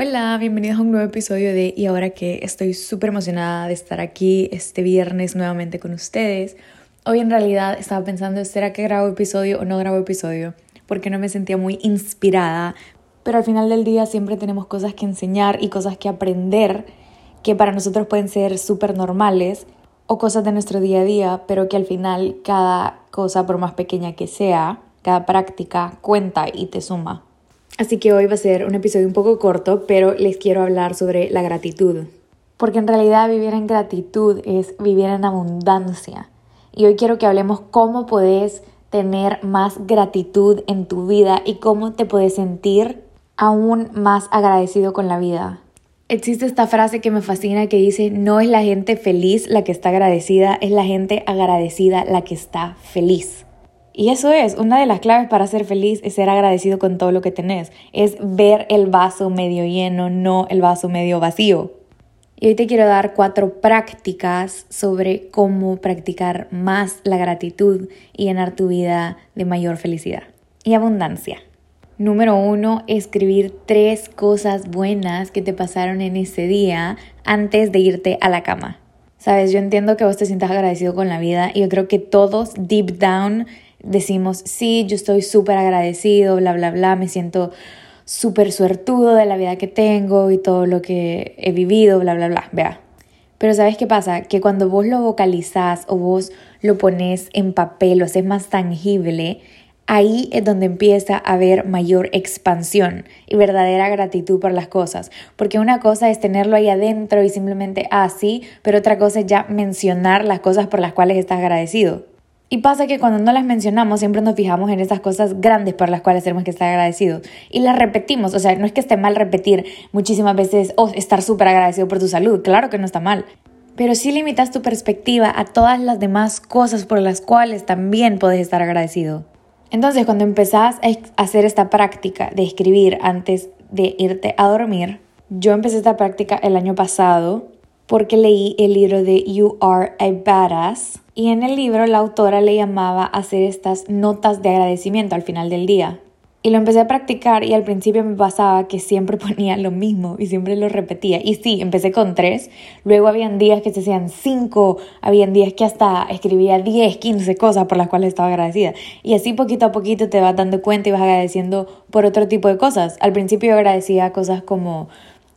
Hola, bienvenidos a un nuevo episodio de Y ahora que estoy súper emocionada de estar aquí este viernes nuevamente con ustedes. Hoy en realidad estaba pensando, ¿será que grabo episodio o no grabo episodio? Porque no me sentía muy inspirada. Pero al final del día siempre tenemos cosas que enseñar y cosas que aprender que para nosotros pueden ser súper normales o cosas de nuestro día a día, pero que al final cada cosa, por más pequeña que sea, cada práctica cuenta y te suma. Así que hoy va a ser un episodio un poco corto, pero les quiero hablar sobre la gratitud. Porque en realidad vivir en gratitud es vivir en abundancia. Y hoy quiero que hablemos cómo puedes tener más gratitud en tu vida y cómo te puedes sentir aún más agradecido con la vida. Existe esta frase que me fascina que dice, no es la gente feliz la que está agradecida, es la gente agradecida la que está feliz. Y eso es, una de las claves para ser feliz es ser agradecido con todo lo que tenés, es ver el vaso medio lleno, no el vaso medio vacío. Y hoy te quiero dar cuatro prácticas sobre cómo practicar más la gratitud y llenar tu vida de mayor felicidad y abundancia. Número uno, escribir tres cosas buenas que te pasaron en ese día antes de irte a la cama. Sabes, yo entiendo que vos te sientas agradecido con la vida y yo creo que todos deep down decimos, sí, yo estoy súper agradecido, bla, bla, bla, me siento súper suertudo de la vida que tengo y todo lo que he vivido, bla, bla, bla, vea. Pero ¿sabes qué pasa? Que cuando vos lo vocalizás o vos lo pones en papel, lo haces más tangible, ahí es donde empieza a haber mayor expansión y verdadera gratitud por las cosas. Porque una cosa es tenerlo ahí adentro y simplemente así, pero otra cosa es ya mencionar las cosas por las cuales estás agradecido. Y pasa que cuando no las mencionamos siempre nos fijamos en esas cosas grandes por las cuales tenemos que estar agradecidos y las repetimos. O sea, no es que esté mal repetir muchísimas veces o estar súper agradecido por tu salud, claro que no está mal. Pero sí limitas tu perspectiva a todas las demás cosas por las cuales también puedes estar agradecido. Entonces, cuando empezás a hacer esta práctica de escribir antes de irte a dormir, yo empecé esta práctica el año pasado porque leí el libro de You Are a Badass y en el libro la autora le llamaba a hacer estas notas de agradecimiento al final del día. Y lo empecé a practicar y al principio me pasaba que siempre ponía lo mismo y siempre lo repetía. Y sí, empecé con tres, luego habían días que se hacían cinco, habían días que hasta escribía 10, 15 cosas por las cuales estaba agradecida. Y así poquito a poquito te vas dando cuenta y vas agradeciendo por otro tipo de cosas. Al principio agradecía cosas como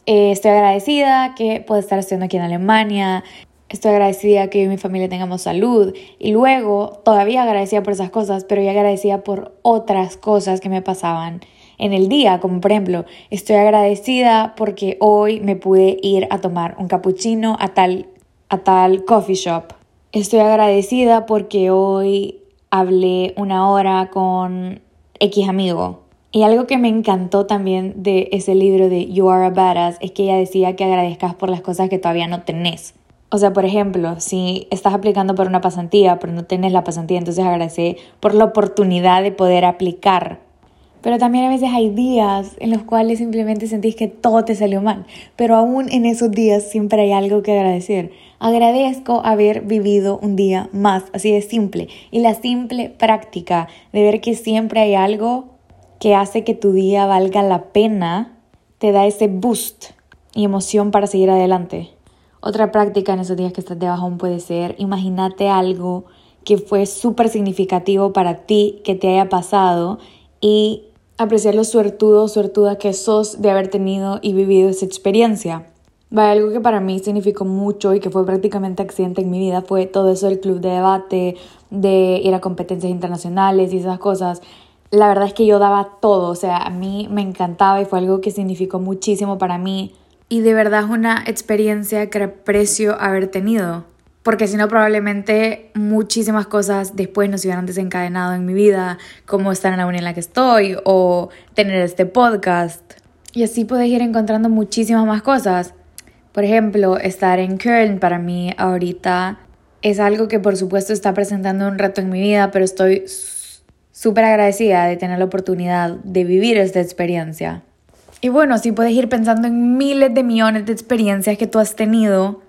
eh, estoy agradecida que puedo estar estudiando aquí en Alemania, Estoy agradecida que yo y mi familia tengamos salud. Y luego, todavía agradecida por esas cosas, pero ya agradecida por otras cosas que me pasaban en el día, como por ejemplo, estoy agradecida porque hoy me pude ir a tomar un cappuccino a tal, a tal coffee shop. Estoy agradecida porque hoy hablé una hora con X amigo. Y algo que me encantó también de ese libro de You Are a Badass es que ella decía que agradezcas por las cosas que todavía no tenés. O sea, por ejemplo, si estás aplicando por una pasantía, pero no tienes la pasantía, entonces agradece por la oportunidad de poder aplicar. Pero también a veces hay días en los cuales simplemente sentís que todo te salió mal, pero aún en esos días siempre hay algo que agradecer. Agradezco haber vivido un día más, así de simple. Y la simple práctica de ver que siempre hay algo que hace que tu día valga la pena, te da ese boost y emoción para seguir adelante. Otra práctica en esos días que estás de bajón puede ser, imagínate algo que fue súper significativo para ti, que te haya pasado y apreciar lo suertudo suertuda que sos de haber tenido y vivido esa experiencia. Va, algo que para mí significó mucho y que fue prácticamente accidente en mi vida fue todo eso del club de debate, de ir a competencias internacionales y esas cosas. La verdad es que yo daba todo, o sea, a mí me encantaba y fue algo que significó muchísimo para mí y de verdad es una experiencia que aprecio haber tenido. Porque si no, probablemente muchísimas cosas después no se hubieran desencadenado en mi vida, como estar en la unión en la que estoy o tener este podcast. Y así puedes ir encontrando muchísimas más cosas. Por ejemplo, estar en Köln para mí ahorita es algo que por supuesto está presentando un reto en mi vida, pero estoy súper agradecida de tener la oportunidad de vivir esta experiencia. Y bueno, sí puedes ir pensando en miles de millones de experiencias que tú has tenido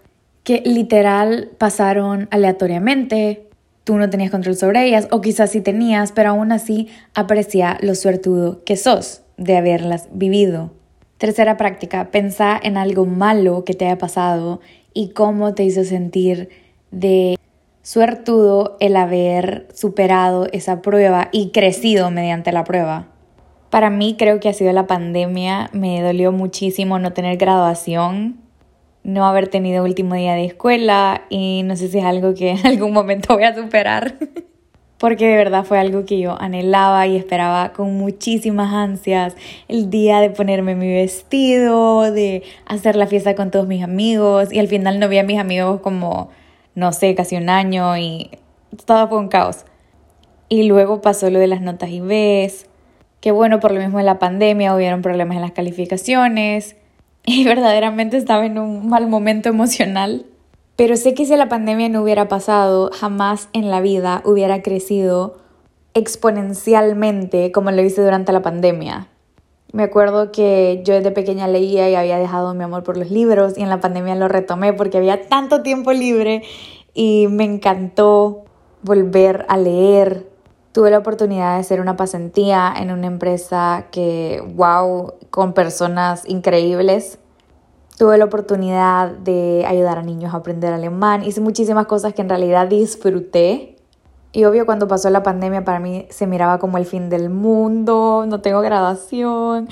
que literal pasaron aleatoriamente, tú no tenías control sobre ellas o quizás sí tenías, pero aún así aprecia lo suertudo que sos de haberlas vivido. Tercera práctica, pensá en algo malo que te haya pasado y cómo te hizo sentir de suertudo el haber superado esa prueba y crecido mediante la prueba. Para mí creo que ha sido la pandemia, me dolió muchísimo no tener graduación, no haber tenido último día de escuela y no sé si es algo que en algún momento voy a superar. porque de verdad fue algo que yo anhelaba y esperaba con muchísimas ansias el día de ponerme mi vestido, de hacer la fiesta con todos mis amigos y al final no vi a mis amigos como, no sé, casi un año y todo fue un caos. Y luego pasó lo de las notas y ves, que bueno, por lo mismo en la pandemia hubieron problemas en las calificaciones y verdaderamente estaba en un mal momento emocional pero sé que si la pandemia no hubiera pasado, jamás en la vida hubiera crecido exponencialmente como lo hice durante la pandemia. Me acuerdo que yo desde pequeña leía y había dejado mi amor por los libros y en la pandemia lo retomé porque había tanto tiempo libre y me encantó volver a leer. Tuve la oportunidad de hacer una pasantía en una empresa que, wow, con personas increíbles Tuve la oportunidad de ayudar a niños a aprender alemán. Hice muchísimas cosas que en realidad disfruté. Y obvio, cuando pasó la pandemia, para mí se miraba como el fin del mundo. No tengo graduación,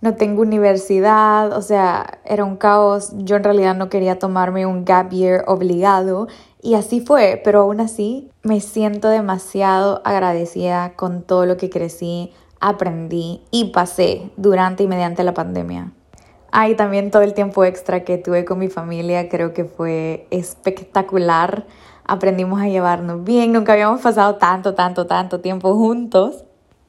no tengo universidad. O sea, era un caos. Yo en realidad no quería tomarme un gap year obligado. Y así fue, pero aún así me siento demasiado agradecida con todo lo que crecí, aprendí y pasé durante y mediante la pandemia. Ay, también todo el tiempo extra que tuve con mi familia creo que fue espectacular. Aprendimos a llevarnos bien, nunca habíamos pasado tanto, tanto, tanto tiempo juntos.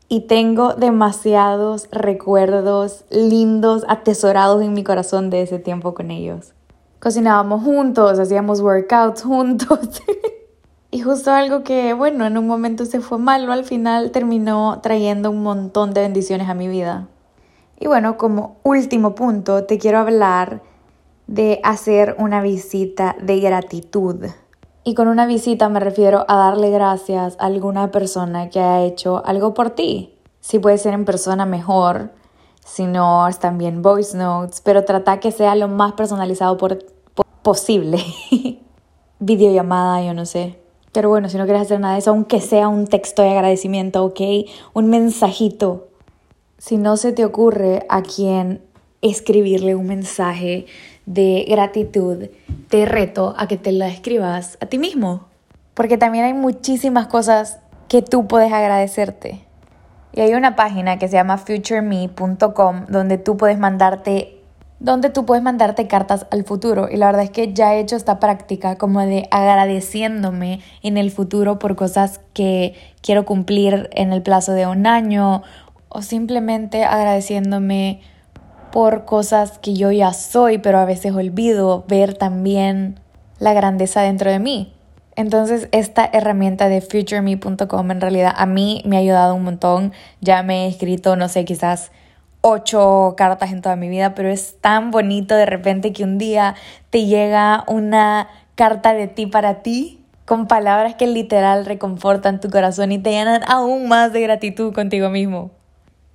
Y tengo demasiados recuerdos lindos, atesorados en mi corazón de ese tiempo con ellos. Cocinábamos juntos, hacíamos workouts juntos. y justo algo que, bueno, en un momento se fue malo, al final terminó trayendo un montón de bendiciones a mi vida. Y bueno, como último punto, te quiero hablar de hacer una visita de gratitud. Y con una visita me refiero a darle gracias a alguna persona que ha hecho algo por ti. Si puede ser en persona mejor, si no, también voice notes, pero trata que sea lo más personalizado posible. Videollamada, yo no sé. Pero bueno, si no quieres hacer nada de eso, aunque sea un texto de agradecimiento, ok, un mensajito si no se te ocurre a quién escribirle un mensaje de gratitud, te reto a que te la escribas a ti mismo. Porque también hay muchísimas cosas que tú puedes agradecerte. Y hay una página que se llama futureme.com donde tú puedes mandarte donde tú puedes mandarte cartas al futuro y la verdad es que ya he hecho esta práctica como de agradeciéndome en el futuro por cosas que quiero cumplir en el plazo de un año o simplemente agradeciéndome por cosas que yo ya soy, pero a veces olvido ver también la grandeza dentro de mí. Entonces esta herramienta de futureme.com en realidad a mí me ha ayudado un montón. Ya me he escrito, no sé, quizás ocho cartas en toda mi vida, pero es tan bonito de repente que un día te llega una carta de ti para ti con palabras que literal reconfortan tu corazón y te llenan aún más de gratitud contigo mismo.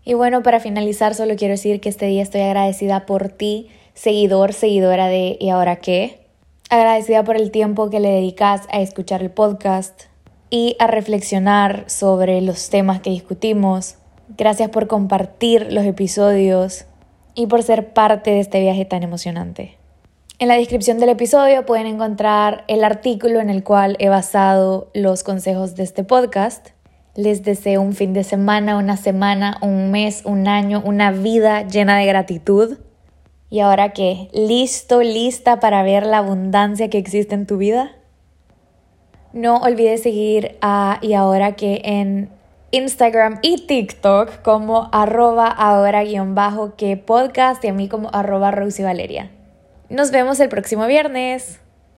Y bueno, para finalizar, solo quiero decir que este día estoy agradecida por ti, seguidor, seguidora de ¿Y ahora qué? Agradecida por el tiempo que le dedicas a escuchar el podcast y a reflexionar sobre los temas que discutimos. Gracias por compartir los episodios y por ser parte de este viaje tan emocionante. En la descripción del episodio pueden encontrar el artículo en el cual he basado los consejos de este podcast les deseo un fin de semana, una semana, un mes, un año, una vida llena de gratitud. ¿Y ahora qué? ¿Listo, lista para ver la abundancia que existe en tu vida? No olvides seguir a Y ahora que en Instagram y TikTok como arroba ahora guion bajo que podcast y a mí como arroba Rosy Valeria. Nos vemos el próximo viernes.